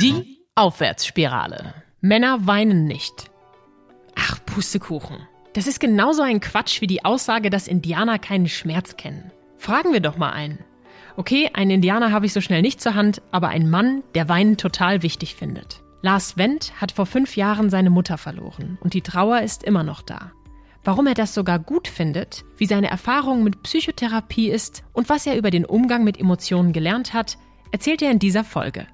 Die Aufwärtsspirale. Männer weinen nicht. Ach, Pustekuchen. Das ist genauso ein Quatsch wie die Aussage, dass Indianer keinen Schmerz kennen. Fragen wir doch mal einen. Okay, einen Indianer habe ich so schnell nicht zur Hand, aber ein Mann, der Weinen total wichtig findet. Lars Wendt hat vor fünf Jahren seine Mutter verloren und die Trauer ist immer noch da. Warum er das sogar gut findet, wie seine Erfahrung mit Psychotherapie ist und was er über den Umgang mit Emotionen gelernt hat, erzählt er in dieser Folge.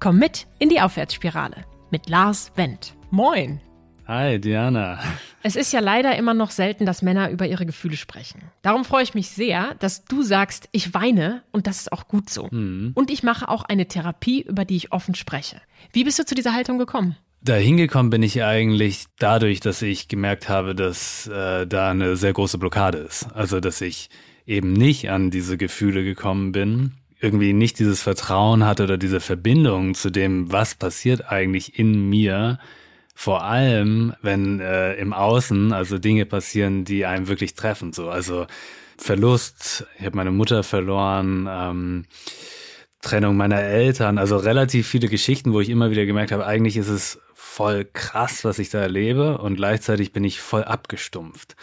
Komm mit in die Aufwärtsspirale mit Lars Wendt. Moin! Hi, Diana. Es ist ja leider immer noch selten, dass Männer über ihre Gefühle sprechen. Darum freue ich mich sehr, dass du sagst, ich weine und das ist auch gut so. Mhm. Und ich mache auch eine Therapie, über die ich offen spreche. Wie bist du zu dieser Haltung gekommen? Da hingekommen bin ich eigentlich dadurch, dass ich gemerkt habe, dass äh, da eine sehr große Blockade ist. Also, dass ich eben nicht an diese Gefühle gekommen bin, irgendwie nicht dieses Vertrauen hatte oder diese Verbindung zu dem, was passiert eigentlich in mir, vor allem, wenn äh, im Außen also Dinge passieren, die einem wirklich treffen. So, also Verlust, ich habe meine Mutter verloren, ähm, Trennung meiner Eltern, also relativ viele Geschichten, wo ich immer wieder gemerkt habe, eigentlich ist es voll krass, was ich da erlebe und gleichzeitig bin ich voll abgestumpft.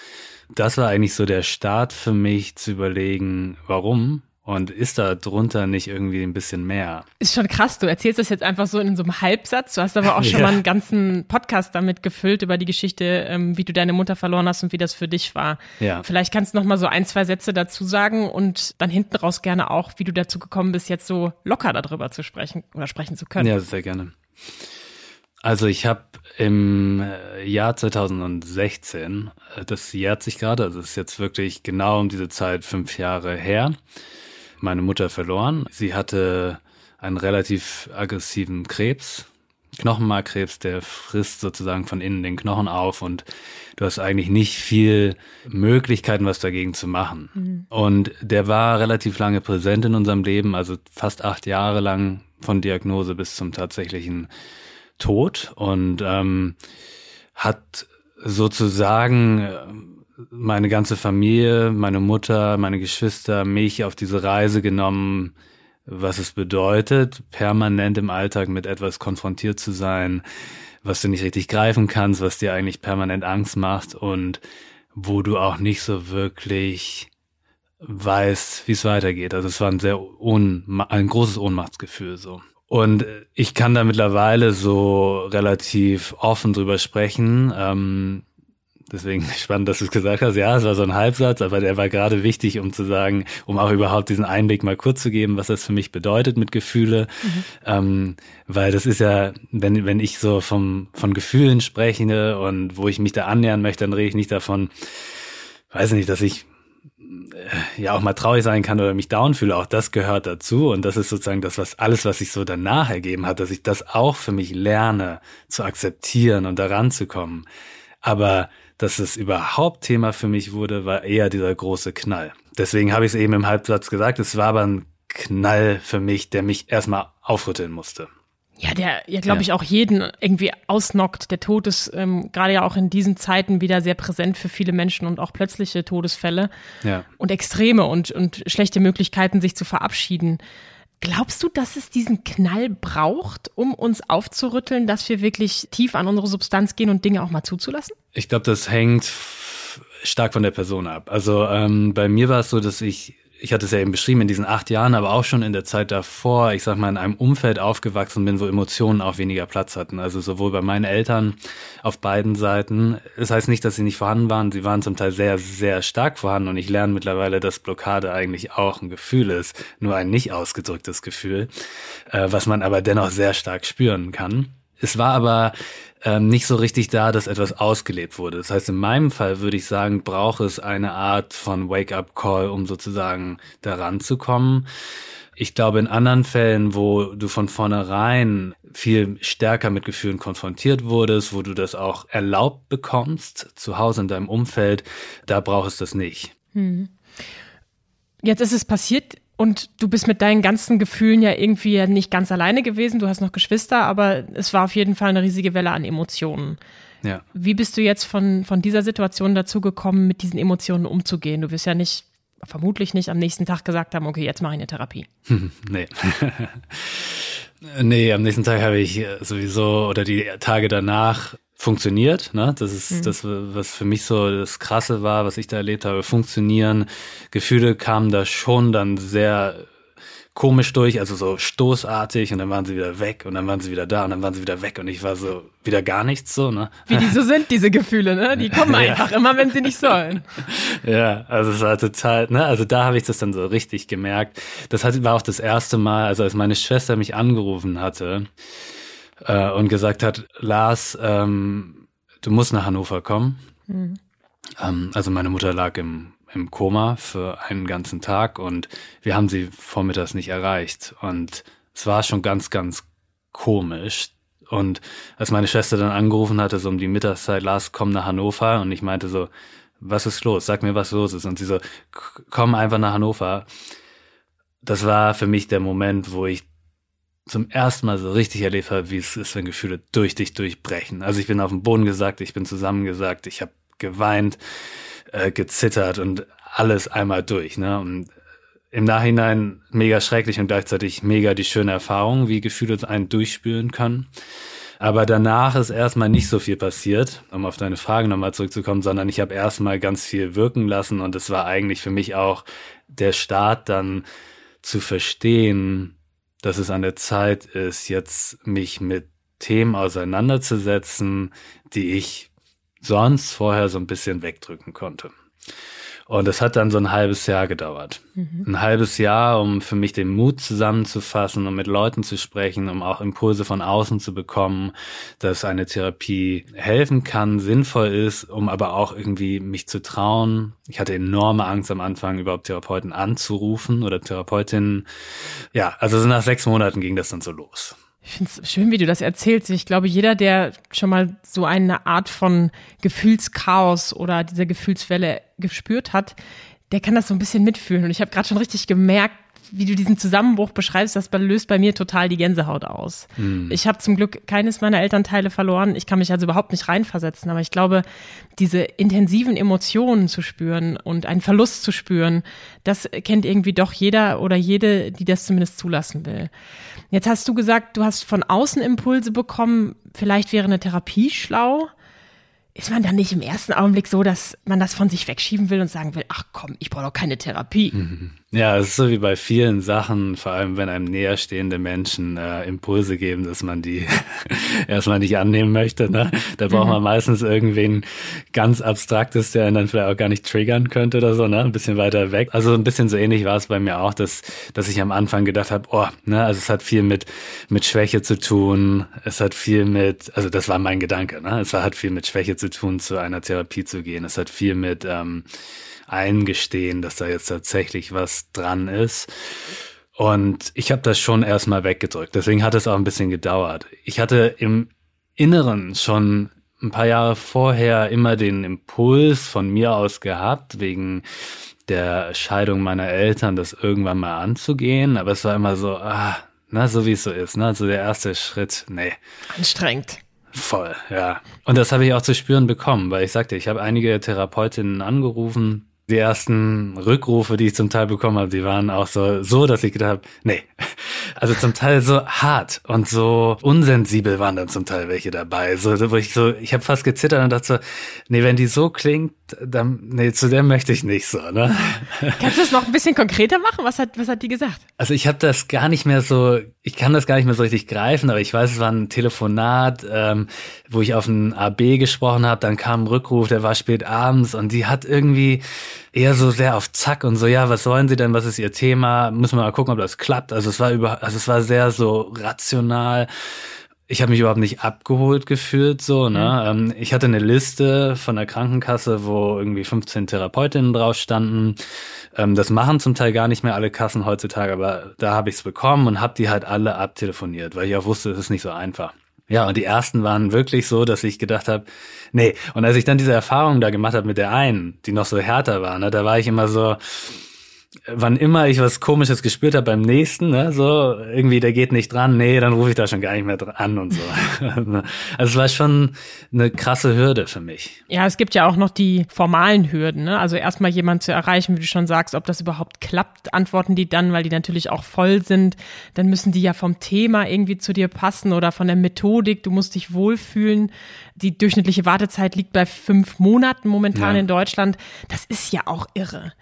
Das war eigentlich so der Start für mich zu überlegen, warum und ist da drunter nicht irgendwie ein bisschen mehr? Ist schon krass, du erzählst das jetzt einfach so in so einem Halbsatz. Du hast aber auch schon ja. mal einen ganzen Podcast damit gefüllt über die Geschichte, ähm, wie du deine Mutter verloren hast und wie das für dich war. Ja. Vielleicht kannst du noch mal so ein, zwei Sätze dazu sagen und dann hinten raus gerne auch, wie du dazu gekommen bist, jetzt so locker darüber zu sprechen oder sprechen zu können. Ja, sehr gerne. Also ich habe im äh, Jahr 2016, äh, das jährt sich gerade, also ist jetzt wirklich genau um diese Zeit fünf Jahre her, meine Mutter verloren. Sie hatte einen relativ aggressiven Krebs, Knochenmarkkrebs, der frisst sozusagen von innen den Knochen auf und du hast eigentlich nicht viel Möglichkeiten, was dagegen zu machen. Mhm. Und der war relativ lange präsent in unserem Leben, also fast acht Jahre lang von Diagnose bis zum tatsächlichen Tod und ähm, hat sozusagen meine ganze Familie, meine Mutter, meine Geschwister, mich auf diese Reise genommen, was es bedeutet, permanent im Alltag mit etwas konfrontiert zu sein, was du nicht richtig greifen kannst, was dir eigentlich permanent Angst macht und wo du auch nicht so wirklich weißt, wie es weitergeht. Also es war ein sehr un ein großes Ohnmachtsgefühl so. Und ich kann da mittlerweile so relativ offen drüber sprechen. Ähm, Deswegen spannend, dass du es gesagt hast. Ja, es war so ein Halbsatz, aber der war gerade wichtig, um zu sagen, um auch überhaupt diesen Einblick mal kurz zu geben, was das für mich bedeutet mit Gefühle. Mhm. Ähm, weil das ist ja, wenn, wenn ich so vom, von Gefühlen spreche und wo ich mich da annähern möchte, dann rede ich nicht davon, weiß nicht, dass ich äh, ja auch mal traurig sein kann oder mich down fühle, auch das gehört dazu und das ist sozusagen das, was alles, was sich so danach ergeben hat, dass ich das auch für mich lerne zu akzeptieren und daran zu kommen. Aber dass es überhaupt Thema für mich wurde, war eher dieser große Knall. Deswegen habe ich es eben im Halbsatz gesagt, es war aber ein Knall für mich, der mich erstmal aufrütteln musste. Ja, der ja, glaube ich, auch jeden irgendwie ausnockt. Der Tod ist ähm, gerade ja auch in diesen Zeiten wieder sehr präsent für viele Menschen und auch plötzliche Todesfälle ja. und Extreme und, und schlechte Möglichkeiten, sich zu verabschieden. Glaubst du, dass es diesen Knall braucht, um uns aufzurütteln, dass wir wirklich tief an unsere Substanz gehen und Dinge auch mal zuzulassen? Ich glaube, das hängt stark von der Person ab. Also ähm, bei mir war es so, dass ich ich hatte es ja eben beschrieben, in diesen acht Jahren, aber auch schon in der Zeit davor, ich sag mal, in einem Umfeld aufgewachsen bin, wo Emotionen auch weniger Platz hatten. Also sowohl bei meinen Eltern auf beiden Seiten. Das heißt nicht, dass sie nicht vorhanden waren. Sie waren zum Teil sehr, sehr stark vorhanden und ich lerne mittlerweile, dass Blockade eigentlich auch ein Gefühl ist, nur ein nicht ausgedrücktes Gefühl, äh, was man aber dennoch sehr stark spüren kann. Es war aber ähm, nicht so richtig da, dass etwas ausgelebt wurde. Das heißt, in meinem Fall würde ich sagen, braucht es eine Art von Wake-up-Call, um sozusagen daran zu kommen. Ich glaube, in anderen Fällen, wo du von vornherein viel stärker mit Gefühlen konfrontiert wurdest, wo du das auch erlaubt bekommst, zu Hause in deinem Umfeld, da braucht es das nicht. Hm. Jetzt ist es passiert, und du bist mit deinen ganzen Gefühlen ja irgendwie nicht ganz alleine gewesen. Du hast noch Geschwister, aber es war auf jeden Fall eine riesige Welle an Emotionen. Ja. Wie bist du jetzt von, von dieser Situation dazu gekommen, mit diesen Emotionen umzugehen? Du wirst ja nicht, vermutlich nicht am nächsten Tag gesagt haben, okay, jetzt mache ich eine Therapie. nee. Nee, am nächsten Tag habe ich sowieso oder die Tage danach funktioniert. Ne? Das ist mhm. das, was für mich so das Krasse war, was ich da erlebt habe. Funktionieren. Gefühle kamen da schon dann sehr komisch durch, also so stoßartig und dann waren sie wieder weg und dann waren sie wieder da und dann waren sie wieder weg und ich war so wieder gar nichts so, ne? Wie die so sind, diese Gefühle, ne? Die kommen einfach immer, wenn sie nicht sollen. Ja, also es war total, ne? Also da habe ich das dann so richtig gemerkt. Das war auch das erste Mal, also als meine Schwester mich angerufen hatte äh, und gesagt hat, Lars, ähm, du musst nach Hannover kommen. Mhm. Ähm, also meine Mutter lag im im Koma für einen ganzen Tag und wir haben sie vormittags nicht erreicht. Und es war schon ganz, ganz komisch. Und als meine Schwester dann angerufen hatte, so um die Mittagszeit, Lars, komm nach Hannover. Und ich meinte so, was ist los? Sag mir, was los ist. Und sie so, komm einfach nach Hannover. Das war für mich der Moment, wo ich zum ersten Mal so richtig erlebt habe, wie es ist, wenn Gefühle durch dich durchbrechen. Also ich bin auf dem Boden gesagt, ich bin zusammengesagt, ich habe geweint, äh, gezittert und alles einmal durch. Ne? Und im Nachhinein mega schrecklich und gleichzeitig mega die schöne Erfahrung, wie Gefühle einen durchspüren können. Aber danach ist erstmal nicht so viel passiert, um auf deine Frage nochmal zurückzukommen, sondern ich habe erstmal ganz viel wirken lassen und es war eigentlich für mich auch der Start dann zu verstehen, dass es an der Zeit ist, jetzt mich mit Themen auseinanderzusetzen, die ich sonst vorher so ein bisschen wegdrücken konnte. Und es hat dann so ein halbes Jahr gedauert. Mhm. Ein halbes Jahr, um für mich den Mut zusammenzufassen, um mit Leuten zu sprechen, um auch Impulse von außen zu bekommen, dass eine Therapie helfen kann, sinnvoll ist, um aber auch irgendwie mich zu trauen. Ich hatte enorme Angst am Anfang, überhaupt Therapeuten anzurufen oder Therapeutinnen. Ja, also nach sechs Monaten ging das dann so los. Ich finde es schön, wie du das erzählst. Ich glaube, jeder, der schon mal so eine Art von Gefühlschaos oder dieser Gefühlswelle gespürt hat, der kann das so ein bisschen mitfühlen. Und ich habe gerade schon richtig gemerkt, wie du diesen Zusammenbruch beschreibst, das löst bei mir total die Gänsehaut aus. Mm. Ich habe zum Glück keines meiner Elternteile verloren. Ich kann mich also überhaupt nicht reinversetzen. Aber ich glaube, diese intensiven Emotionen zu spüren und einen Verlust zu spüren, das kennt irgendwie doch jeder oder jede, die das zumindest zulassen will. Jetzt hast du gesagt, du hast von außen Impulse bekommen. Vielleicht wäre eine Therapie schlau ist man dann nicht im ersten Augenblick so, dass man das von sich wegschieben will und sagen will, ach komm, ich brauche doch keine Therapie. Mhm. Ja, es ist so wie bei vielen Sachen, vor allem wenn einem näherstehende Menschen äh, Impulse geben, dass man die erstmal nicht annehmen möchte. Ne? Da braucht mhm. man meistens irgendwen ganz Abstraktes, der einen dann vielleicht auch gar nicht triggern könnte oder so, ne? Ein bisschen weiter weg. Also ein bisschen so ähnlich war es bei mir auch, dass, dass ich am Anfang gedacht habe, oh, ne, also es hat viel mit, mit Schwäche zu tun, es hat viel mit, also das war mein Gedanke, ne? Es hat viel mit Schwäche zu tun, zu einer Therapie zu gehen. Es hat viel mit ähm, eingestehen, dass da jetzt tatsächlich was dran ist. Und ich habe das schon erstmal weggedrückt. Deswegen hat es auch ein bisschen gedauert. Ich hatte im Inneren schon ein paar Jahre vorher immer den Impuls von mir aus gehabt, wegen der Scheidung meiner Eltern, das irgendwann mal anzugehen. Aber es war immer so, ah, na, so wie es so ist, ne? Also der erste Schritt, nee. Anstrengend. Voll, ja. Und das habe ich auch zu spüren bekommen, weil ich sagte, ich habe einige Therapeutinnen angerufen, die ersten Rückrufe, die ich zum Teil bekommen habe, die waren auch so, so, dass ich gedacht habe, nee. Also zum Teil so hart und so unsensibel waren dann zum Teil welche dabei. So, wo ich so, ich habe fast gezittert und dachte so, nee, wenn die so klingt, dann, nee, zu der möchte ich nicht so, ne? Kannst du das noch ein bisschen konkreter machen? Was hat, was hat die gesagt? Also ich habe das gar nicht mehr so, ich kann das gar nicht mehr so richtig greifen, aber ich weiß, es war ein Telefonat, ähm, wo ich auf ein AB gesprochen habe, dann kam ein Rückruf, der war spät abends und die hat irgendwie eher so sehr auf Zack und so, ja, was wollen Sie denn, was ist Ihr Thema? Müssen wir mal gucken, ob das klappt. Also es war über, also es war sehr so rational ich habe mich überhaupt nicht abgeholt gefühlt, so, ne? Mhm. Ich hatte eine Liste von der Krankenkasse, wo irgendwie 15 Therapeutinnen drauf standen. Ähm, das machen zum Teil gar nicht mehr alle Kassen heutzutage, aber da habe ich es bekommen und habe die halt alle abtelefoniert, weil ich auch wusste, es ist nicht so einfach. Ja, und die ersten waren wirklich so, dass ich gedacht habe, nee. Und als ich dann diese Erfahrung da gemacht habe mit der einen, die noch so härter war, ne, da war ich immer so, wann immer ich was Komisches gespürt habe beim nächsten, ne, so irgendwie der geht nicht dran, nee, dann rufe ich da schon gar nicht mehr dran und so. also es war schon eine krasse Hürde für mich. Ja, es gibt ja auch noch die formalen Hürden, ne? Also erstmal jemand zu erreichen, wie du schon sagst, ob das überhaupt klappt, antworten die dann, weil die natürlich auch voll sind. Dann müssen die ja vom Thema irgendwie zu dir passen oder von der Methodik. Du musst dich wohlfühlen. Die durchschnittliche Wartezeit liegt bei fünf Monaten momentan ja. in Deutschland. Das ist ja auch irre.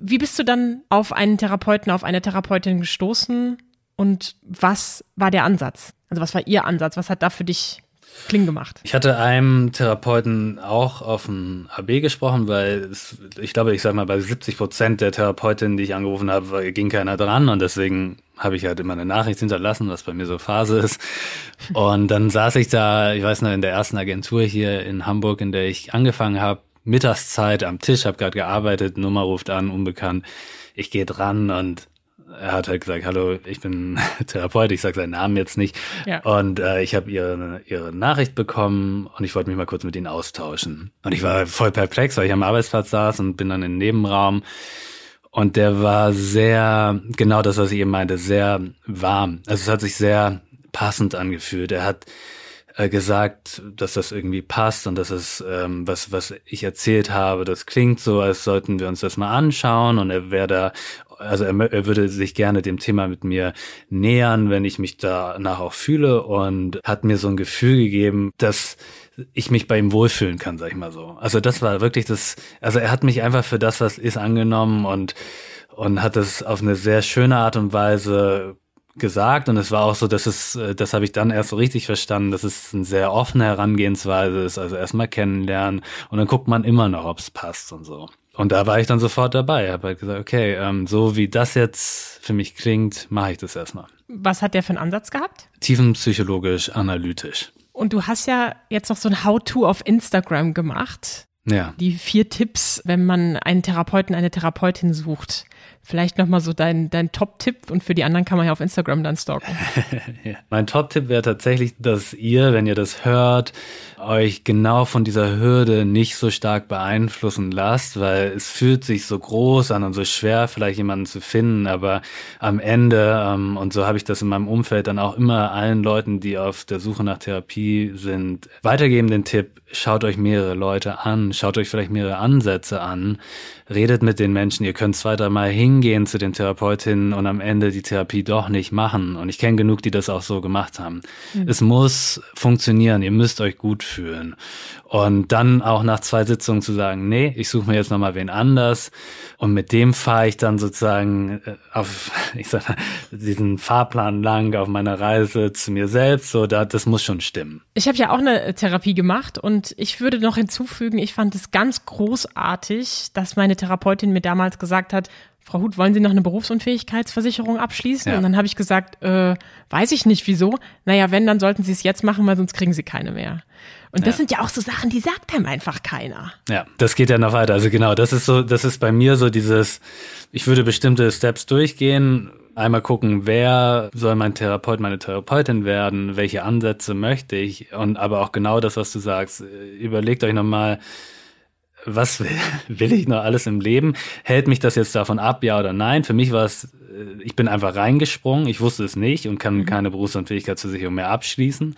Wie bist du dann auf einen Therapeuten, auf eine Therapeutin gestoßen und was war der Ansatz? Also was war ihr Ansatz? Was hat da für dich Kling gemacht? Ich hatte einem Therapeuten auch auf dem AB gesprochen, weil es, ich glaube, ich sag mal, bei 70 Prozent der Therapeutinnen, die ich angerufen habe, ging keiner dran und deswegen habe ich halt immer eine Nachricht hinterlassen, was bei mir so Phase ist. Und dann saß ich da, ich weiß noch, in der ersten Agentur hier in Hamburg, in der ich angefangen habe, Mittagszeit am Tisch, habe gerade gearbeitet, Nummer ruft an, unbekannt. Ich gehe dran und er hat halt gesagt, hallo, ich bin Therapeut, ich sage seinen Namen jetzt nicht. Ja. Und äh, ich habe ihre, ihre Nachricht bekommen und ich wollte mich mal kurz mit ihnen austauschen. Und ich war voll perplex, weil ich am Arbeitsplatz saß und bin dann im Nebenraum. Und der war sehr, genau das, was ich eben meinte, sehr warm. Also es hat sich sehr passend angefühlt. Er hat äh, gesagt, dass das irgendwie passt und dass es, ähm, was, was ich erzählt habe, das klingt so, als sollten wir uns das mal anschauen und er wäre da also er, er würde sich gerne dem Thema mit mir nähern, wenn ich mich danach auch fühle und hat mir so ein Gefühl gegeben, dass ich mich bei ihm wohlfühlen kann, sag ich mal so. Also das war wirklich das, also er hat mich einfach für das, was ist, angenommen und und hat es auf eine sehr schöne Art und Weise gesagt und es war auch so, dass es, äh, das habe ich dann erst so richtig verstanden, dass es eine sehr offene Herangehensweise ist, also erstmal kennenlernen und dann guckt man immer noch, ob es passt und so. Und da war ich dann sofort dabei, habe halt gesagt, okay, ähm, so wie das jetzt für mich klingt, mache ich das erstmal. Was hat der für einen Ansatz gehabt? Tiefenpsychologisch, analytisch. Und du hast ja jetzt noch so ein How-To auf Instagram gemacht. Ja. Die vier Tipps, wenn man einen Therapeuten, eine Therapeutin sucht. Vielleicht nochmal so dein, dein Top-Tipp und für die anderen kann man ja auf Instagram dann stalken. ja. Mein Top-Tipp wäre tatsächlich, dass ihr, wenn ihr das hört, euch genau von dieser Hürde nicht so stark beeinflussen lasst, weil es fühlt sich so groß an und so schwer, vielleicht jemanden zu finden, aber am Ende, ähm, und so habe ich das in meinem Umfeld dann auch immer allen Leuten, die auf der Suche nach Therapie sind, weitergeben den Tipp, schaut euch mehrere Leute an, schaut euch vielleicht mehrere Ansätze an, redet mit den Menschen, ihr könnt zwei, dreimal hingehen zu den Therapeutinnen und am Ende die Therapie doch nicht machen. Und ich kenne genug, die das auch so gemacht haben. Mhm. Es muss funktionieren, ihr müsst euch gut fühlen. Und dann auch nach zwei Sitzungen zu sagen, nee, ich suche mir jetzt nochmal wen anders. Und mit dem fahre ich dann sozusagen äh, auf, ich sag diesen Fahrplan lang auf meiner Reise zu mir selbst. So, da, das muss schon stimmen. Ich habe ja auch eine Therapie gemacht und ich würde noch hinzufügen, ich fand es ganz großartig, dass meine Therapeutin mir damals gesagt hat, Frau Huth, wollen Sie noch eine Berufsunfähigkeitsversicherung abschließen? Ja. Und dann habe ich gesagt, äh, weiß ich nicht wieso. Naja, wenn, dann sollten Sie es jetzt machen, weil sonst kriegen Sie keine mehr. Und das ja. sind ja auch so Sachen, die sagt einem einfach keiner. Ja, das geht ja noch weiter. Also genau, das ist so, das ist bei mir so dieses, ich würde bestimmte Steps durchgehen, einmal gucken, wer soll mein Therapeut, meine Therapeutin werden, welche Ansätze möchte ich und aber auch genau das, was du sagst. Überlegt euch nochmal, was will, will ich noch alles im Leben? Hält mich das jetzt davon ab, ja oder nein? Für mich war es, ich bin einfach reingesprungen, ich wusste es nicht und kann mhm. keine Berufsunfähigkeitsversicherung mehr abschließen.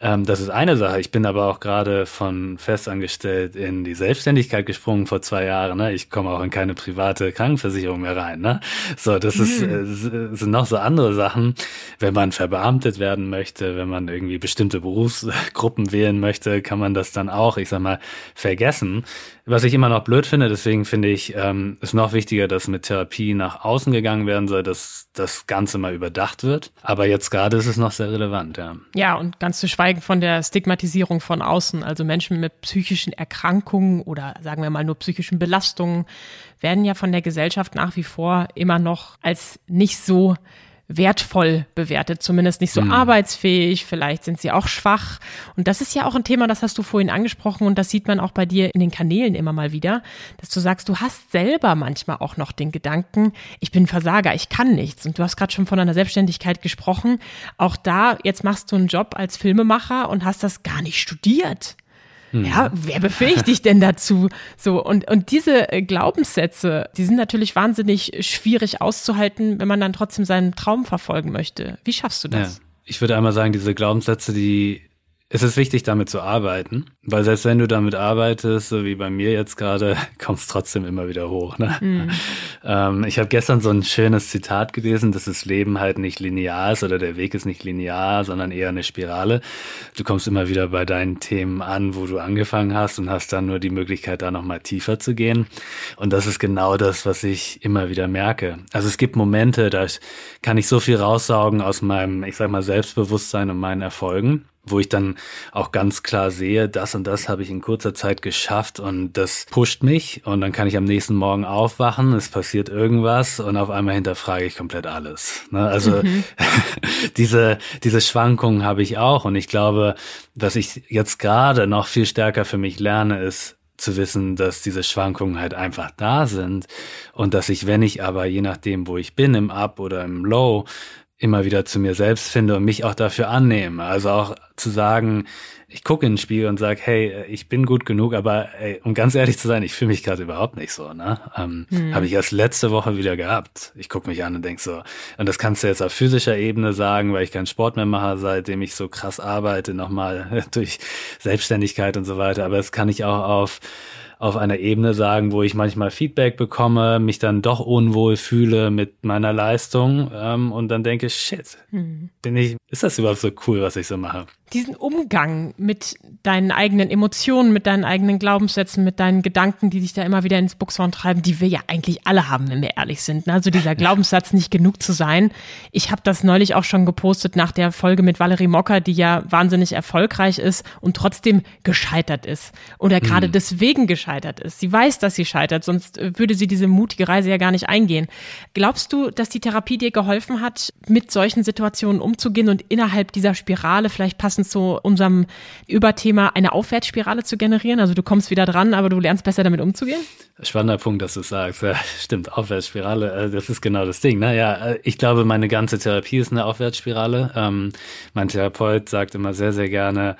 Ähm, das ist eine Sache. Ich bin aber auch gerade von festangestellt in die Selbstständigkeit gesprungen vor zwei Jahren. Ne? Ich komme auch in keine private Krankenversicherung mehr rein. Ne? So, das ist, mhm. äh, sind noch so andere Sachen. Wenn man verbeamtet werden möchte, wenn man irgendwie bestimmte Berufsgruppen wählen möchte, kann man das dann auch, ich sag mal, vergessen. Was ich immer noch blöd finde, deswegen finde ich, ähm, ist noch wichtiger, dass mit Therapie nach außen gegangen werden soll, dass das Ganze mal überdacht wird. Aber jetzt gerade ist es noch sehr relevant, ja. Ja, und ganz zu schweigen von der Stigmatisierung von außen. Also Menschen mit psychischen Erkrankungen oder sagen wir mal nur psychischen Belastungen werden ja von der Gesellschaft nach wie vor immer noch als nicht so wertvoll bewertet, zumindest nicht so mhm. arbeitsfähig, vielleicht sind sie auch schwach. Und das ist ja auch ein Thema, das hast du vorhin angesprochen und das sieht man auch bei dir in den Kanälen immer mal wieder, dass du sagst, du hast selber manchmal auch noch den Gedanken, ich bin Versager, ich kann nichts. Und du hast gerade schon von einer Selbstständigkeit gesprochen. Auch da, jetzt machst du einen Job als Filmemacher und hast das gar nicht studiert. Mhm. Ja, wer befähigt dich denn dazu? So, und, und diese äh, Glaubenssätze, die sind natürlich wahnsinnig schwierig auszuhalten, wenn man dann trotzdem seinen Traum verfolgen möchte. Wie schaffst du das? Ja. Ich würde einmal sagen, diese Glaubenssätze, die es ist wichtig, damit zu arbeiten, weil selbst wenn du damit arbeitest, so wie bei mir jetzt gerade, kommst trotzdem immer wieder hoch. Ne? Mhm. Ähm, ich habe gestern so ein schönes Zitat gelesen, dass das Leben halt nicht linear ist oder der Weg ist nicht linear, sondern eher eine Spirale. Du kommst immer wieder bei deinen Themen an, wo du angefangen hast und hast dann nur die Möglichkeit, da nochmal tiefer zu gehen. Und das ist genau das, was ich immer wieder merke. Also es gibt Momente, da kann ich so viel raussaugen aus meinem, ich sag mal, Selbstbewusstsein und meinen Erfolgen wo ich dann auch ganz klar sehe, das und das habe ich in kurzer Zeit geschafft und das pusht mich und dann kann ich am nächsten Morgen aufwachen, es passiert irgendwas und auf einmal hinterfrage ich komplett alles. Ne? Also mhm. diese, diese Schwankungen habe ich auch und ich glaube, dass ich jetzt gerade noch viel stärker für mich lerne, ist zu wissen, dass diese Schwankungen halt einfach da sind und dass ich, wenn ich aber je nachdem, wo ich bin, im Up oder im Low, immer wieder zu mir selbst finde und mich auch dafür annehme. Also auch zu sagen, ich gucke in den Spiegel und sage, hey, ich bin gut genug, aber ey, um ganz ehrlich zu sein, ich fühle mich gerade überhaupt nicht so. Ne? Ähm, hm. Habe ich erst letzte Woche wieder gehabt. Ich gucke mich an und denk so, und das kannst du jetzt auf physischer Ebene sagen, weil ich keinen Sport mehr mache, seitdem ich so krass arbeite, nochmal durch Selbstständigkeit und so weiter. Aber das kann ich auch auf auf einer Ebene sagen, wo ich manchmal Feedback bekomme, mich dann doch unwohl fühle mit meiner Leistung ähm, und dann denke, shit, hm. bin ich, ist das überhaupt so cool, was ich so mache? Diesen Umgang mit deinen eigenen Emotionen, mit deinen eigenen Glaubenssätzen, mit deinen Gedanken, die dich da immer wieder ins Buchshorn treiben, die wir ja eigentlich alle haben, wenn wir ehrlich sind. Also dieser Glaubenssatz, nicht genug zu sein. Ich habe das neulich auch schon gepostet nach der Folge mit Valerie Mocker, die ja wahnsinnig erfolgreich ist und trotzdem gescheitert ist. Oder gerade mhm. deswegen gescheitert ist. Sie weiß, dass sie scheitert, sonst würde sie diese mutige Reise ja gar nicht eingehen. Glaubst du, dass die Therapie dir geholfen hat, mit solchen Situationen umzugehen und innerhalb dieser Spirale vielleicht passend passend zu unserem Überthema eine Aufwärtsspirale zu generieren. Also du kommst wieder dran, aber du lernst besser damit umzugehen? Spannender Punkt, dass du sagst. Ja, stimmt, Aufwärtsspirale, äh, das ist genau das Ding. Naja, äh, ich glaube, meine ganze Therapie ist eine Aufwärtsspirale. Ähm, mein Therapeut sagt immer sehr, sehr gerne,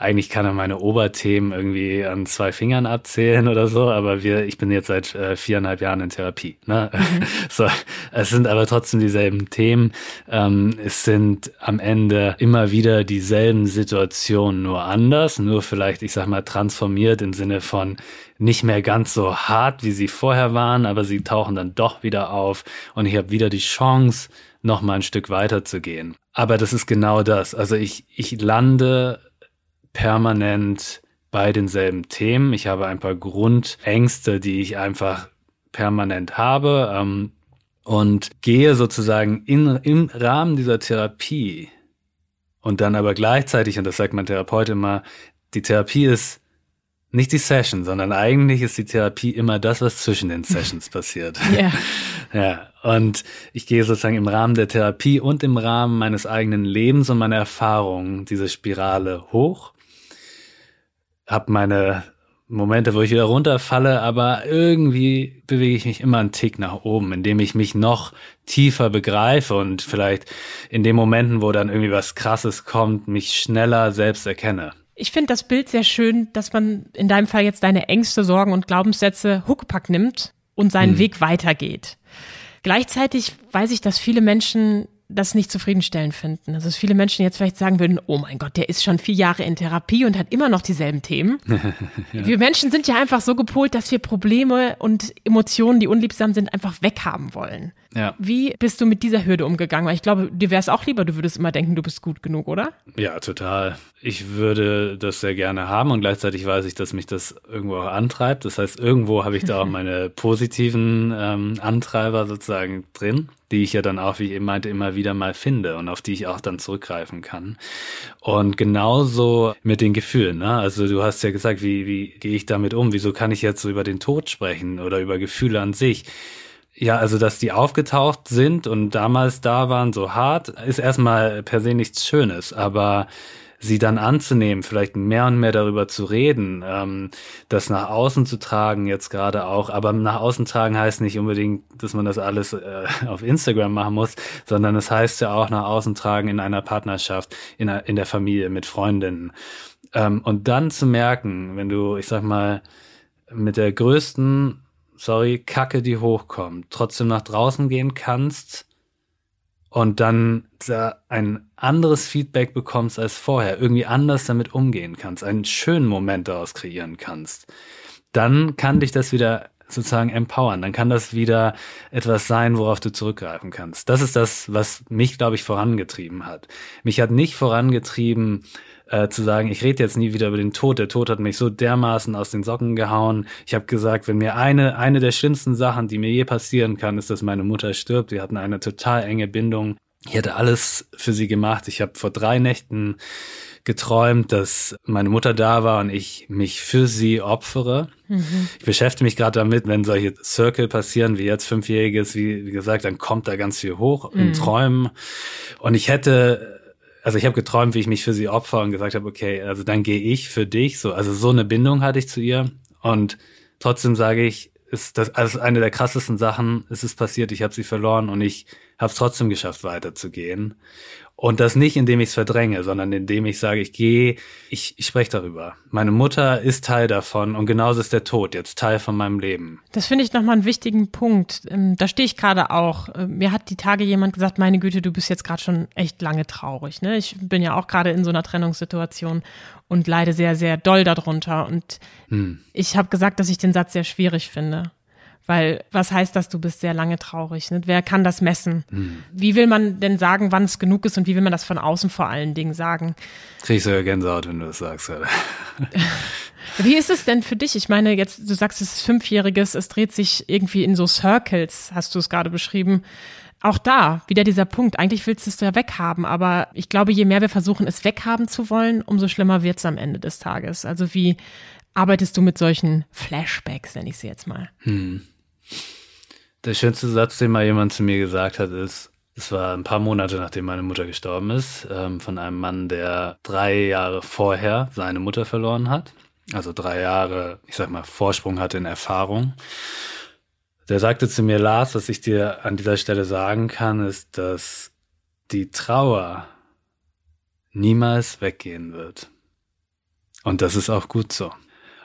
eigentlich kann er meine Oberthemen irgendwie an zwei Fingern abzählen oder so, aber wir, ich bin jetzt seit äh, viereinhalb Jahren in Therapie. Ne? Mhm. So, es sind aber trotzdem dieselben Themen. Ähm, es sind am Ende immer wieder dieselben Situationen, nur anders, nur vielleicht, ich sag mal, transformiert im Sinne von nicht mehr ganz so hart, wie sie vorher waren, aber sie tauchen dann doch wieder auf und ich habe wieder die Chance, noch mal ein Stück weiter zu gehen. Aber das ist genau das. Also ich, ich lande permanent bei denselben Themen. Ich habe ein paar Grundängste, die ich einfach permanent habe ähm, und gehe sozusagen in, im Rahmen dieser Therapie und dann aber gleichzeitig, und das sagt mein Therapeut immer, die Therapie ist nicht die Session, sondern eigentlich ist die Therapie immer das, was zwischen den Sessions passiert. Ja. ja. Und ich gehe sozusagen im Rahmen der Therapie und im Rahmen meines eigenen Lebens und meiner Erfahrungen diese Spirale hoch habe meine Momente, wo ich wieder runterfalle, aber irgendwie bewege ich mich immer einen Tick nach oben, indem ich mich noch tiefer begreife und vielleicht in den Momenten, wo dann irgendwie was Krasses kommt, mich schneller selbst erkenne. Ich finde das Bild sehr schön, dass man in deinem Fall jetzt deine Ängste, Sorgen und Glaubenssätze Huckepack nimmt und seinen hm. Weg weitergeht. Gleichzeitig weiß ich, dass viele Menschen das nicht zufriedenstellend finden. Also dass viele Menschen jetzt vielleicht sagen würden, oh mein Gott, der ist schon vier Jahre in Therapie und hat immer noch dieselben Themen. ja. Wir Menschen sind ja einfach so gepolt, dass wir Probleme und Emotionen, die unliebsam sind, einfach weghaben wollen. Ja. Wie bist du mit dieser Hürde umgegangen? Weil ich glaube, dir wäre es auch lieber, du würdest immer denken, du bist gut genug, oder? Ja, total. Ich würde das sehr gerne haben und gleichzeitig weiß ich, dass mich das irgendwo auch antreibt. Das heißt, irgendwo habe ich da auch meine positiven ähm, Antreiber sozusagen drin, die ich ja dann auch, wie ich eben meinte, immer wieder mal finde und auf die ich auch dann zurückgreifen kann. Und genauso mit den Gefühlen. Ne? Also du hast ja gesagt, wie, wie gehe ich damit um? Wieso kann ich jetzt so über den Tod sprechen oder über Gefühle an sich? Ja, also dass die aufgetaucht sind und damals da waren so hart, ist erstmal per se nichts Schönes, aber sie dann anzunehmen, vielleicht mehr und mehr darüber zu reden, ähm, das nach außen zu tragen jetzt gerade auch, aber nach außen tragen heißt nicht unbedingt, dass man das alles äh, auf Instagram machen muss, sondern es heißt ja auch nach außen tragen in einer Partnerschaft, in, in der Familie, mit Freundinnen. Ähm, und dann zu merken, wenn du, ich sag mal, mit der größten, sorry, Kacke, die hochkommt, trotzdem nach draußen gehen kannst und dann da ein anderes Feedback bekommst als vorher, irgendwie anders damit umgehen kannst, einen schönen Moment daraus kreieren kannst, dann kann dich das wieder sozusagen empowern. Dann kann das wieder etwas sein, worauf du zurückgreifen kannst. Das ist das, was mich, glaube ich, vorangetrieben hat. Mich hat nicht vorangetrieben, äh, zu sagen, ich rede jetzt nie wieder über den Tod. Der Tod hat mich so dermaßen aus den Socken gehauen. Ich habe gesagt, wenn mir eine, eine der schlimmsten Sachen, die mir je passieren kann, ist, dass meine Mutter stirbt. Wir hatten eine total enge Bindung. Ich hätte alles für sie gemacht. Ich habe vor drei Nächten geträumt, dass meine Mutter da war und ich mich für sie opfere. Mhm. Ich beschäftige mich gerade damit, wenn solche Circle passieren, wie jetzt Fünfjähriges, wie, wie gesagt, dann kommt da ganz viel hoch mhm. in Träumen. Und ich hätte also ich habe geträumt, wie ich mich für sie opfer und gesagt habe, okay, also dann gehe ich für dich. So, also so eine Bindung hatte ich zu ihr. Und trotzdem sage ich, ist das also eine der krassesten Sachen, es ist passiert, ich habe sie verloren und ich habe es trotzdem geschafft, weiterzugehen. Und das nicht, indem ich es verdränge, sondern indem ich sage, ich gehe, ich, ich spreche darüber. Meine Mutter ist Teil davon und genauso ist der Tod jetzt Teil von meinem Leben. Das finde ich nochmal einen wichtigen Punkt. Ähm, da stehe ich gerade auch. Ähm, mir hat die Tage jemand gesagt, meine Güte, du bist jetzt gerade schon echt lange traurig. Ne? Ich bin ja auch gerade in so einer Trennungssituation und leide sehr, sehr doll darunter. Und hm. ich habe gesagt, dass ich den Satz sehr schwierig finde. Weil was heißt das, du bist sehr lange traurig? Ne? Wer kann das messen? Hm. Wie will man denn sagen, wann es genug ist und wie will man das von außen vor allen Dingen sagen? Kriegst du ja Gänsehaut, wenn du das sagst. Oder? wie ist es denn für dich? Ich meine, jetzt, du sagst, es ist Fünfjähriges, es dreht sich irgendwie in so Circles, hast du es gerade beschrieben. Auch da, wieder dieser Punkt. Eigentlich willst du es ja weghaben, aber ich glaube, je mehr wir versuchen, es weghaben zu wollen, umso schlimmer wird es am Ende des Tages. Also wie arbeitest du mit solchen Flashbacks, nenne ich sie jetzt mal? Hm. Der schönste Satz, den mal jemand zu mir gesagt hat, ist, es war ein paar Monate nachdem meine Mutter gestorben ist, ähm, von einem Mann, der drei Jahre vorher seine Mutter verloren hat. Also drei Jahre, ich sag mal, Vorsprung hatte in Erfahrung. Der sagte zu mir, Lars, was ich dir an dieser Stelle sagen kann, ist, dass die Trauer niemals weggehen wird. Und das ist auch gut so.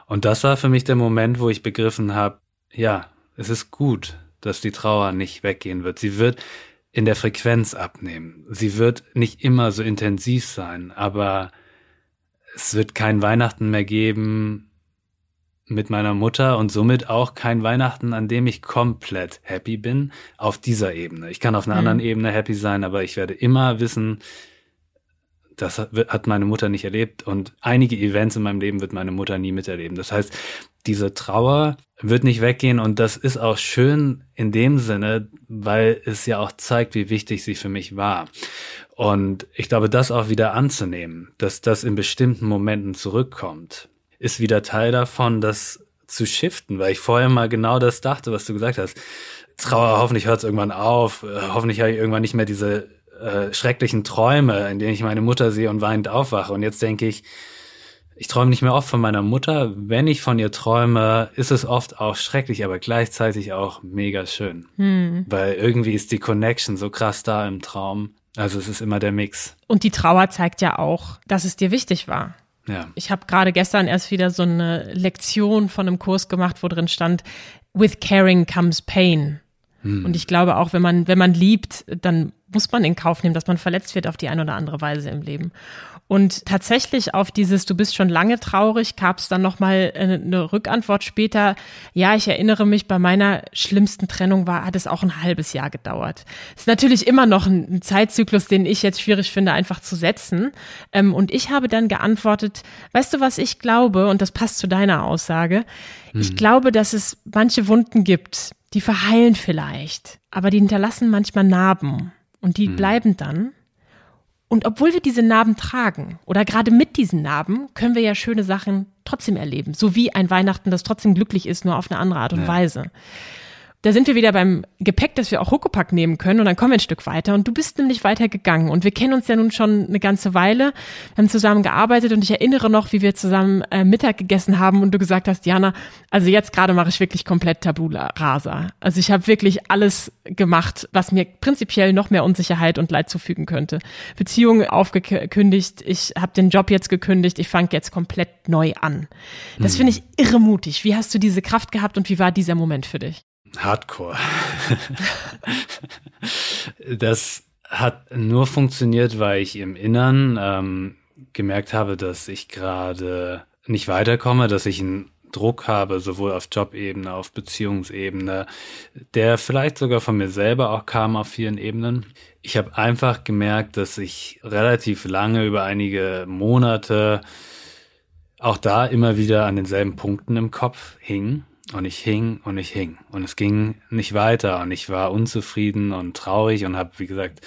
Und das war für mich der Moment, wo ich begriffen habe, ja, es ist gut, dass die Trauer nicht weggehen wird. Sie wird in der Frequenz abnehmen. Sie wird nicht immer so intensiv sein, aber es wird kein Weihnachten mehr geben mit meiner Mutter und somit auch kein Weihnachten, an dem ich komplett happy bin auf dieser Ebene. Ich kann auf einer mhm. anderen Ebene happy sein, aber ich werde immer wissen, das hat meine Mutter nicht erlebt und einige Events in meinem Leben wird meine Mutter nie miterleben. Das heißt, diese Trauer wird nicht weggehen und das ist auch schön in dem Sinne, weil es ja auch zeigt, wie wichtig sie für mich war. Und ich glaube, das auch wieder anzunehmen, dass das in bestimmten Momenten zurückkommt, ist wieder Teil davon, das zu shiften, weil ich vorher mal genau das dachte, was du gesagt hast. Trauer, hoffentlich hört es irgendwann auf, äh, hoffentlich habe ich irgendwann nicht mehr diese äh, schrecklichen Träume, in denen ich meine Mutter sehe und weinend aufwache. Und jetzt denke ich, ich träume nicht mehr oft von meiner Mutter. Wenn ich von ihr träume, ist es oft auch schrecklich, aber gleichzeitig auch mega schön. Hm. Weil irgendwie ist die Connection so krass da im Traum. Also es ist immer der Mix. Und die Trauer zeigt ja auch, dass es dir wichtig war. Ja. Ich habe gerade gestern erst wieder so eine Lektion von einem Kurs gemacht, wo drin stand, with caring comes pain. Hm. Und ich glaube auch, wenn man, wenn man liebt, dann muss man in Kauf nehmen, dass man verletzt wird auf die eine oder andere Weise im Leben. Und tatsächlich auf dieses Du bist schon lange traurig gab es dann nochmal eine Rückantwort später. Ja, ich erinnere mich, bei meiner schlimmsten Trennung war, hat es auch ein halbes Jahr gedauert. Ist natürlich immer noch ein, Zeitzyklus, den ich jetzt schwierig finde, einfach zu setzen. Ähm, und ich habe dann geantwortet, weißt du, was ich glaube? Und das passt zu deiner Aussage. Ich hm. glaube, dass es manche Wunden gibt, die verheilen vielleicht, aber die hinterlassen manchmal Narben. Und die hm. bleiben dann. Und obwohl wir diese Narben tragen oder gerade mit diesen Narben, können wir ja schöne Sachen trotzdem erleben. So wie ein Weihnachten, das trotzdem glücklich ist, nur auf eine andere Art und ja. Weise. Da sind wir wieder beim Gepäck, dass wir auch Huckepack nehmen können und dann kommen wir ein Stück weiter und du bist nämlich weitergegangen und wir kennen uns ja nun schon eine ganze Weile, haben zusammen gearbeitet und ich erinnere noch, wie wir zusammen äh, Mittag gegessen haben und du gesagt hast, Jana, also jetzt gerade mache ich wirklich komplett Tabula rasa. Also ich habe wirklich alles gemacht, was mir prinzipiell noch mehr Unsicherheit und Leid zufügen könnte. Beziehung aufgekündigt, ich habe den Job jetzt gekündigt, ich fange jetzt komplett neu an. Das hm. finde ich irre mutig. Wie hast du diese Kraft gehabt und wie war dieser Moment für dich? Hardcore. das hat nur funktioniert, weil ich im Innern ähm, gemerkt habe, dass ich gerade nicht weiterkomme, dass ich einen Druck habe, sowohl auf Jobebene, auf Beziehungsebene, der vielleicht sogar von mir selber auch kam auf vielen Ebenen. Ich habe einfach gemerkt, dass ich relativ lange über einige Monate auch da immer wieder an denselben Punkten im Kopf hing und ich hing und ich hing. Und es ging nicht weiter. Und ich war unzufrieden und traurig und habe, wie gesagt,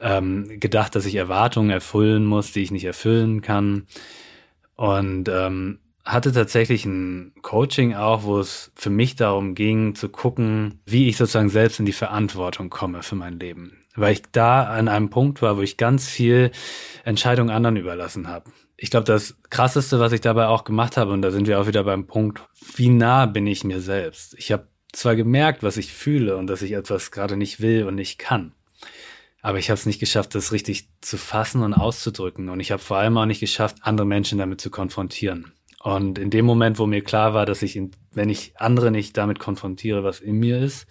ähm, gedacht, dass ich Erwartungen erfüllen muss, die ich nicht erfüllen kann. Und ähm, hatte tatsächlich ein Coaching auch, wo es für mich darum ging, zu gucken, wie ich sozusagen selbst in die Verantwortung komme für mein Leben. Weil ich da an einem Punkt war, wo ich ganz viel Entscheidung anderen überlassen habe ich glaube, das Krasseste, was ich dabei auch gemacht habe, und da sind wir auch wieder beim Punkt, wie nah bin ich mir selbst? Ich habe zwar gemerkt, was ich fühle und dass ich etwas gerade nicht will und nicht kann, aber ich habe es nicht geschafft, das richtig zu fassen und auszudrücken. Und ich habe vor allem auch nicht geschafft, andere Menschen damit zu konfrontieren. Und in dem Moment, wo mir klar war, dass ich, wenn ich andere nicht damit konfrontiere, was in mir ist,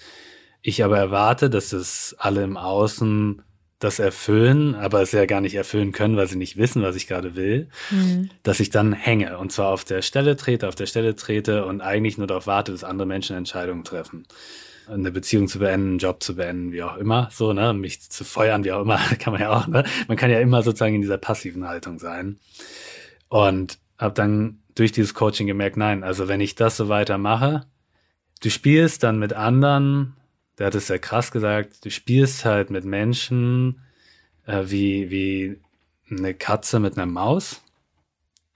ich aber erwarte, dass es alle im Außen das erfüllen, aber es ja gar nicht erfüllen können, weil sie nicht wissen, was ich gerade will, mhm. dass ich dann hänge und zwar auf der Stelle trete, auf der Stelle trete und eigentlich nur darauf warte, dass andere Menschen Entscheidungen treffen. Eine Beziehung zu beenden, einen Job zu beenden, wie auch immer, so, ne, mich zu feuern, wie auch immer, kann man ja auch, ne? Man kann ja immer sozusagen in dieser passiven Haltung sein. Und habe dann durch dieses Coaching gemerkt, nein, also wenn ich das so weitermache, du spielst dann mit anderen der hat es sehr krass gesagt, du spielst halt mit Menschen äh, wie, wie eine Katze mit einer Maus,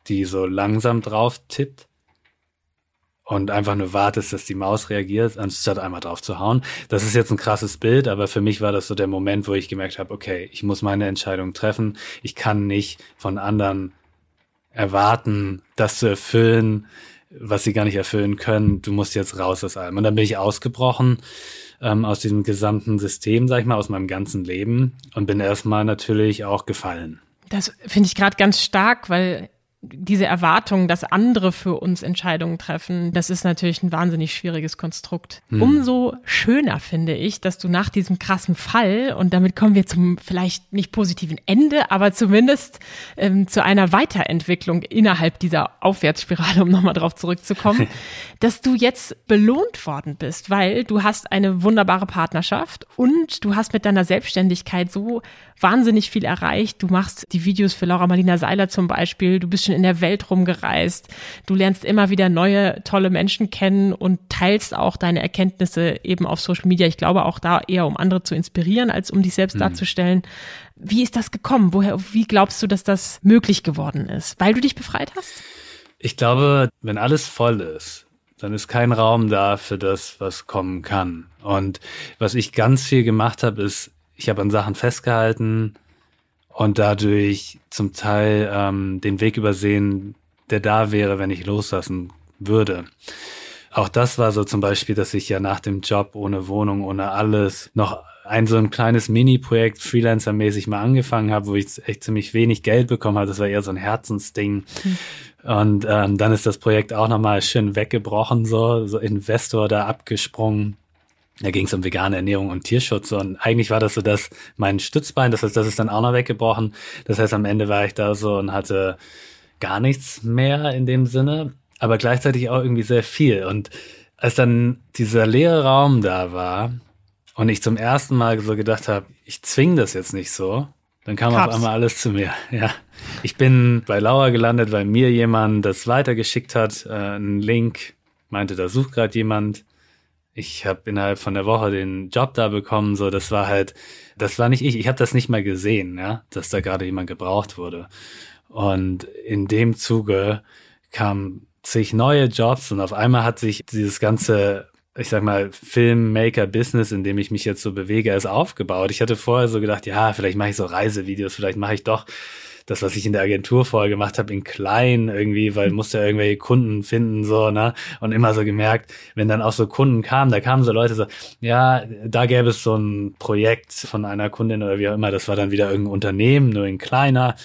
die so langsam drauf tippt und einfach nur wartest, dass die Maus reagiert, anstatt einmal drauf zu hauen. Das ist jetzt ein krasses Bild, aber für mich war das so der Moment, wo ich gemerkt habe, okay, ich muss meine Entscheidung treffen. Ich kann nicht von anderen erwarten, das zu erfüllen, was sie gar nicht erfüllen können. Du musst jetzt raus aus allem. Und dann bin ich ausgebrochen ähm, aus diesem gesamten System, sag ich mal, aus meinem ganzen Leben und bin erstmal natürlich auch gefallen. Das finde ich gerade ganz stark, weil diese Erwartung, dass andere für uns Entscheidungen treffen, das ist natürlich ein wahnsinnig schwieriges Konstrukt. Hm. Umso schöner finde ich, dass du nach diesem krassen Fall, und damit kommen wir zum vielleicht nicht positiven Ende, aber zumindest ähm, zu einer Weiterentwicklung innerhalb dieser Aufwärtsspirale, um nochmal drauf zurückzukommen, dass du jetzt belohnt worden bist, weil du hast eine wunderbare Partnerschaft und du hast mit deiner Selbstständigkeit so wahnsinnig viel erreicht. Du machst die Videos für Laura Marlina Seiler zum Beispiel, du bist schon in der Welt rumgereist, du lernst immer wieder neue, tolle Menschen kennen und teilst auch deine Erkenntnisse eben auf Social Media. Ich glaube auch da eher, um andere zu inspirieren, als um dich selbst mhm. darzustellen. Wie ist das gekommen? Woher, wie glaubst du, dass das möglich geworden ist? Weil du dich befreit hast? Ich glaube, wenn alles voll ist, dann ist kein Raum da für das, was kommen kann. Und was ich ganz viel gemacht habe, ist ich habe an Sachen festgehalten und dadurch zum Teil ähm, den Weg übersehen, der da wäre, wenn ich loslassen würde. Auch das war so zum Beispiel, dass ich ja nach dem Job ohne Wohnung, ohne alles noch ein so ein kleines Mini-Projekt Freelancer-mäßig mal angefangen habe, wo ich echt ziemlich wenig Geld bekommen habe. Das war eher so ein Herzensding. Mhm. Und ähm, dann ist das Projekt auch nochmal schön weggebrochen, so, so Investor da abgesprungen. Da ging es um vegane Ernährung und Tierschutz und eigentlich war das so das mein Stützbein, das heißt, das ist dann auch noch weggebrochen. Das heißt, am Ende war ich da so und hatte gar nichts mehr in dem Sinne, aber gleichzeitig auch irgendwie sehr viel. Und als dann dieser leere Raum da war und ich zum ersten Mal so gedacht habe, ich zwing das jetzt nicht so, dann kam Krass. auf einmal alles zu mir. Ja, ich bin bei Laura gelandet, weil mir jemand das weitergeschickt hat, äh, einen Link, meinte, da sucht gerade jemand ich habe innerhalb von der Woche den Job da bekommen, so das war halt, das war nicht ich, ich habe das nicht mal gesehen, ja, dass da gerade jemand gebraucht wurde. Und in dem Zuge kamen zig neue Jobs und auf einmal hat sich dieses ganze ich sag mal, Filmmaker-Business, in dem ich mich jetzt so bewege, ist aufgebaut. Ich hatte vorher so gedacht, ja, vielleicht mache ich so Reisevideos, vielleicht mache ich doch das, was ich in der Agentur vorher gemacht habe, in klein irgendwie, weil musste ja irgendwelche Kunden finden, so, ne? Und immer so gemerkt, wenn dann auch so Kunden kamen, da kamen so Leute so, ja, da gäbe es so ein Projekt von einer Kundin oder wie auch immer, das war dann wieder irgendein Unternehmen, nur in kleiner.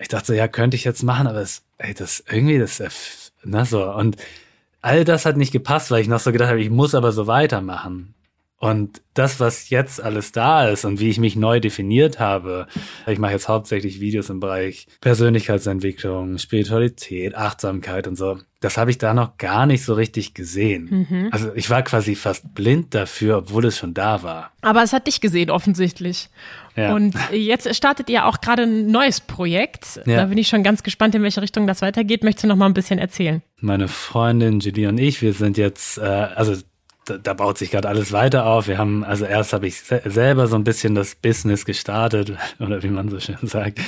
Ich dachte so, ja, könnte ich jetzt machen, aber es, ey, das irgendwie, das, ne, so. Und all das hat nicht gepasst, weil ich noch so gedacht habe, ich muss aber so weitermachen. Und das, was jetzt alles da ist und wie ich mich neu definiert habe, ich mache jetzt hauptsächlich Videos im Bereich Persönlichkeitsentwicklung, Spiritualität, Achtsamkeit und so. Das habe ich da noch gar nicht so richtig gesehen. Mhm. Also ich war quasi fast blind dafür, obwohl es schon da war. Aber es hat dich gesehen, offensichtlich. Ja. Und jetzt startet ihr auch gerade ein neues Projekt. Ja. Da bin ich schon ganz gespannt, in welche Richtung das weitergeht. Möchtest du noch mal ein bisschen erzählen? Meine Freundin Julie und ich, wir sind jetzt, äh, also da, baut sich gerade alles weiter auf. Wir haben, also erst habe ich se selber so ein bisschen das Business gestartet, oder wie man so schön sagt,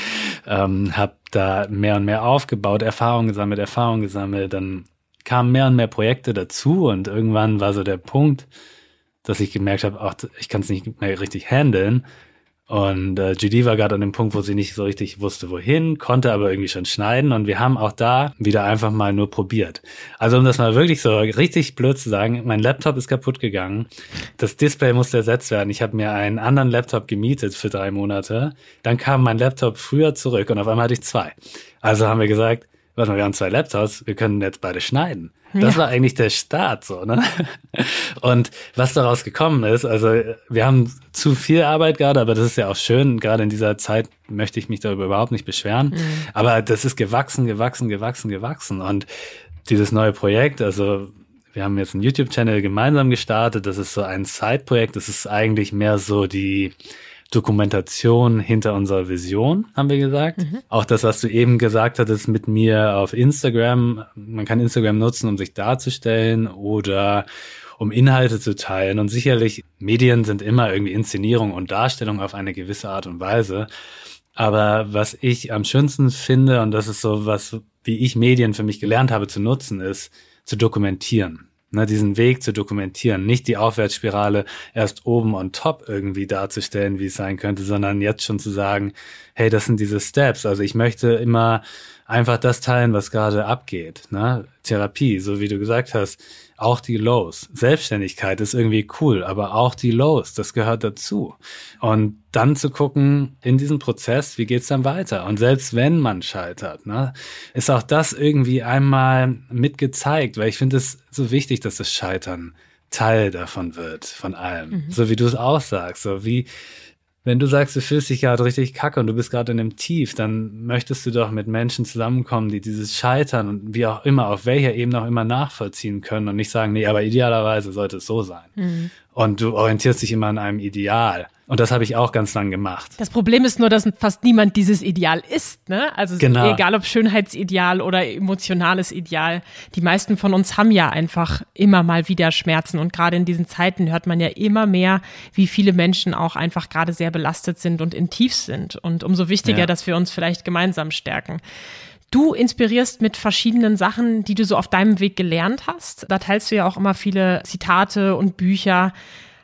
ähm, habe da mehr und mehr aufgebaut, Erfahrungen gesammelt, Erfahrungen gesammelt, dann kamen mehr und mehr Projekte dazu und irgendwann war so der Punkt, dass ich gemerkt habe, ach, ich kann es nicht mehr richtig handeln und äh, Judy war gerade an dem Punkt, wo sie nicht so richtig wusste, wohin, konnte aber irgendwie schon schneiden. Und wir haben auch da wieder einfach mal nur probiert. Also um das mal wirklich so richtig blöd zu sagen, mein Laptop ist kaputt gegangen. Das Display musste ersetzt werden. Ich habe mir einen anderen Laptop gemietet für drei Monate. Dann kam mein Laptop früher zurück und auf einmal hatte ich zwei. Also haben wir gesagt, warte mal, wir haben zwei Laptops, wir können jetzt beide schneiden. Das ja. war eigentlich der Start, so, ne? Und was daraus gekommen ist, also wir haben zu viel Arbeit gerade, aber das ist ja auch schön. Gerade in dieser Zeit möchte ich mich darüber überhaupt nicht beschweren. Mhm. Aber das ist gewachsen, gewachsen, gewachsen, gewachsen. Und dieses neue Projekt, also wir haben jetzt einen YouTube-Channel gemeinsam gestartet. Das ist so ein Side-Projekt. Das ist eigentlich mehr so die Dokumentation hinter unserer Vision, haben wir gesagt. Mhm. Auch das, was du eben gesagt hattest mit mir auf Instagram. Man kann Instagram nutzen, um sich darzustellen oder um Inhalte zu teilen. Und sicherlich, Medien sind immer irgendwie Inszenierung und Darstellung auf eine gewisse Art und Weise. Aber was ich am schönsten finde, und das ist so was, wie ich Medien für mich gelernt habe zu nutzen, ist zu dokumentieren ne, diesen Weg zu dokumentieren, nicht die Aufwärtsspirale erst oben on top irgendwie darzustellen, wie es sein könnte, sondern jetzt schon zu sagen, hey, das sind diese Steps. Also ich möchte immer einfach das teilen, was gerade abgeht. Ne? Therapie, so wie du gesagt hast, auch die Lows. Selbstständigkeit ist irgendwie cool, aber auch die Lows, das gehört dazu. Und dann zu gucken, in diesem Prozess, wie geht's dann weiter? Und selbst wenn man scheitert, ne, ist auch das irgendwie einmal mitgezeigt, weil ich finde es so wichtig, dass das Scheitern Teil davon wird, von allem. Mhm. So wie du es auch sagst, so wie wenn du sagst, du fühlst dich gerade richtig kacke und du bist gerade in einem Tief, dann möchtest du doch mit Menschen zusammenkommen, die dieses Scheitern und wie auch immer, auf welcher Ebene auch immer nachvollziehen können und nicht sagen, nee, aber idealerweise sollte es so sein. Mhm. Und du orientierst dich immer an einem Ideal. Und das habe ich auch ganz lang gemacht. Das Problem ist nur, dass fast niemand dieses Ideal ist. Ne? Also genau. egal ob Schönheitsideal oder emotionales Ideal. Die meisten von uns haben ja einfach immer mal wieder Schmerzen. Und gerade in diesen Zeiten hört man ja immer mehr, wie viele Menschen auch einfach gerade sehr belastet sind und in Tiefs sind. Und umso wichtiger, ja. dass wir uns vielleicht gemeinsam stärken. Du inspirierst mit verschiedenen Sachen, die du so auf deinem Weg gelernt hast. Da teilst du ja auch immer viele Zitate und Bücher.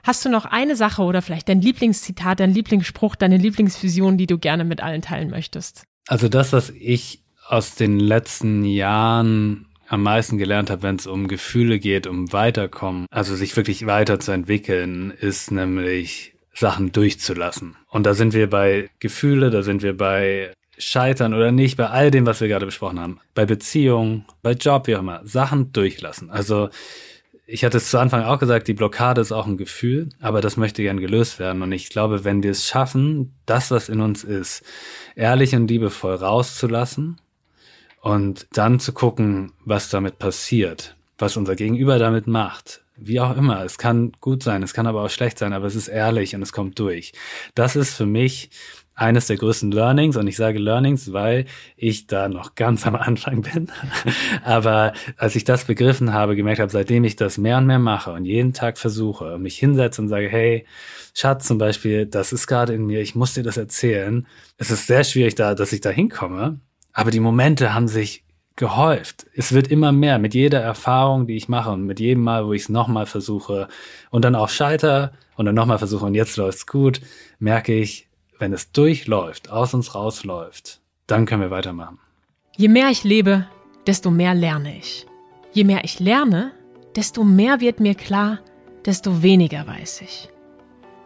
Hast du noch eine Sache oder vielleicht dein Lieblingszitat, dein Lieblingsspruch, deine Lieblingsvision, die du gerne mit allen teilen möchtest? Also das, was ich aus den letzten Jahren am meisten gelernt habe, wenn es um Gefühle geht, um Weiterkommen, also sich wirklich weiterzuentwickeln, ist nämlich Sachen durchzulassen. Und da sind wir bei Gefühle, da sind wir bei Scheitern oder nicht, bei all dem, was wir gerade besprochen haben. Bei Beziehungen, bei Job, wie auch immer. Sachen durchlassen. Also ich hatte es zu Anfang auch gesagt, die Blockade ist auch ein Gefühl, aber das möchte gern gelöst werden. Und ich glaube, wenn wir es schaffen, das, was in uns ist, ehrlich und liebevoll rauszulassen und dann zu gucken, was damit passiert, was unser Gegenüber damit macht, wie auch immer. Es kann gut sein, es kann aber auch schlecht sein, aber es ist ehrlich und es kommt durch. Das ist für mich eines der größten Learnings und ich sage Learnings, weil ich da noch ganz am Anfang bin. Aber als ich das begriffen habe, gemerkt habe, seitdem ich das mehr und mehr mache und jeden Tag versuche und mich hinsetze und sage, hey, Schatz zum Beispiel, das ist gerade in mir, ich muss dir das erzählen. Es ist sehr schwierig da, dass ich da hinkomme, aber die Momente haben sich gehäuft. Es wird immer mehr mit jeder Erfahrung, die ich mache und mit jedem Mal, wo ich es nochmal versuche und dann auch scheiter und dann nochmal versuche und jetzt läuft's gut, merke ich, wenn es durchläuft, aus uns rausläuft, dann können wir weitermachen. Je mehr ich lebe, desto mehr lerne ich. Je mehr ich lerne, desto mehr wird mir klar, desto weniger weiß ich.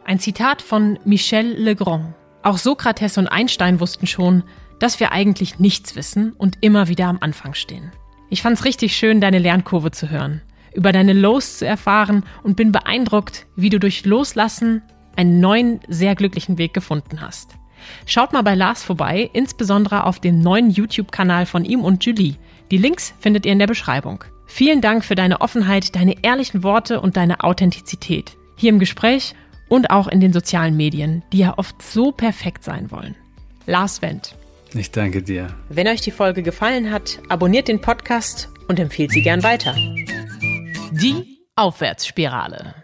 Ein Zitat von Michel Legrand. Auch Sokrates und Einstein wussten schon, dass wir eigentlich nichts wissen und immer wieder am Anfang stehen. Ich fand's richtig schön, deine Lernkurve zu hören, über deine Lows zu erfahren und bin beeindruckt, wie du durch Loslassen einen neuen, sehr glücklichen Weg gefunden hast. Schaut mal bei Lars vorbei, insbesondere auf dem neuen YouTube-Kanal von ihm und Julie. Die Links findet ihr in der Beschreibung. Vielen Dank für deine Offenheit, deine ehrlichen Worte und deine Authentizität. Hier im Gespräch und auch in den sozialen Medien, die ja oft so perfekt sein wollen. Lars Wendt. Ich danke dir. Wenn euch die Folge gefallen hat, abonniert den Podcast und empfiehlt sie gern weiter. Die Aufwärtsspirale.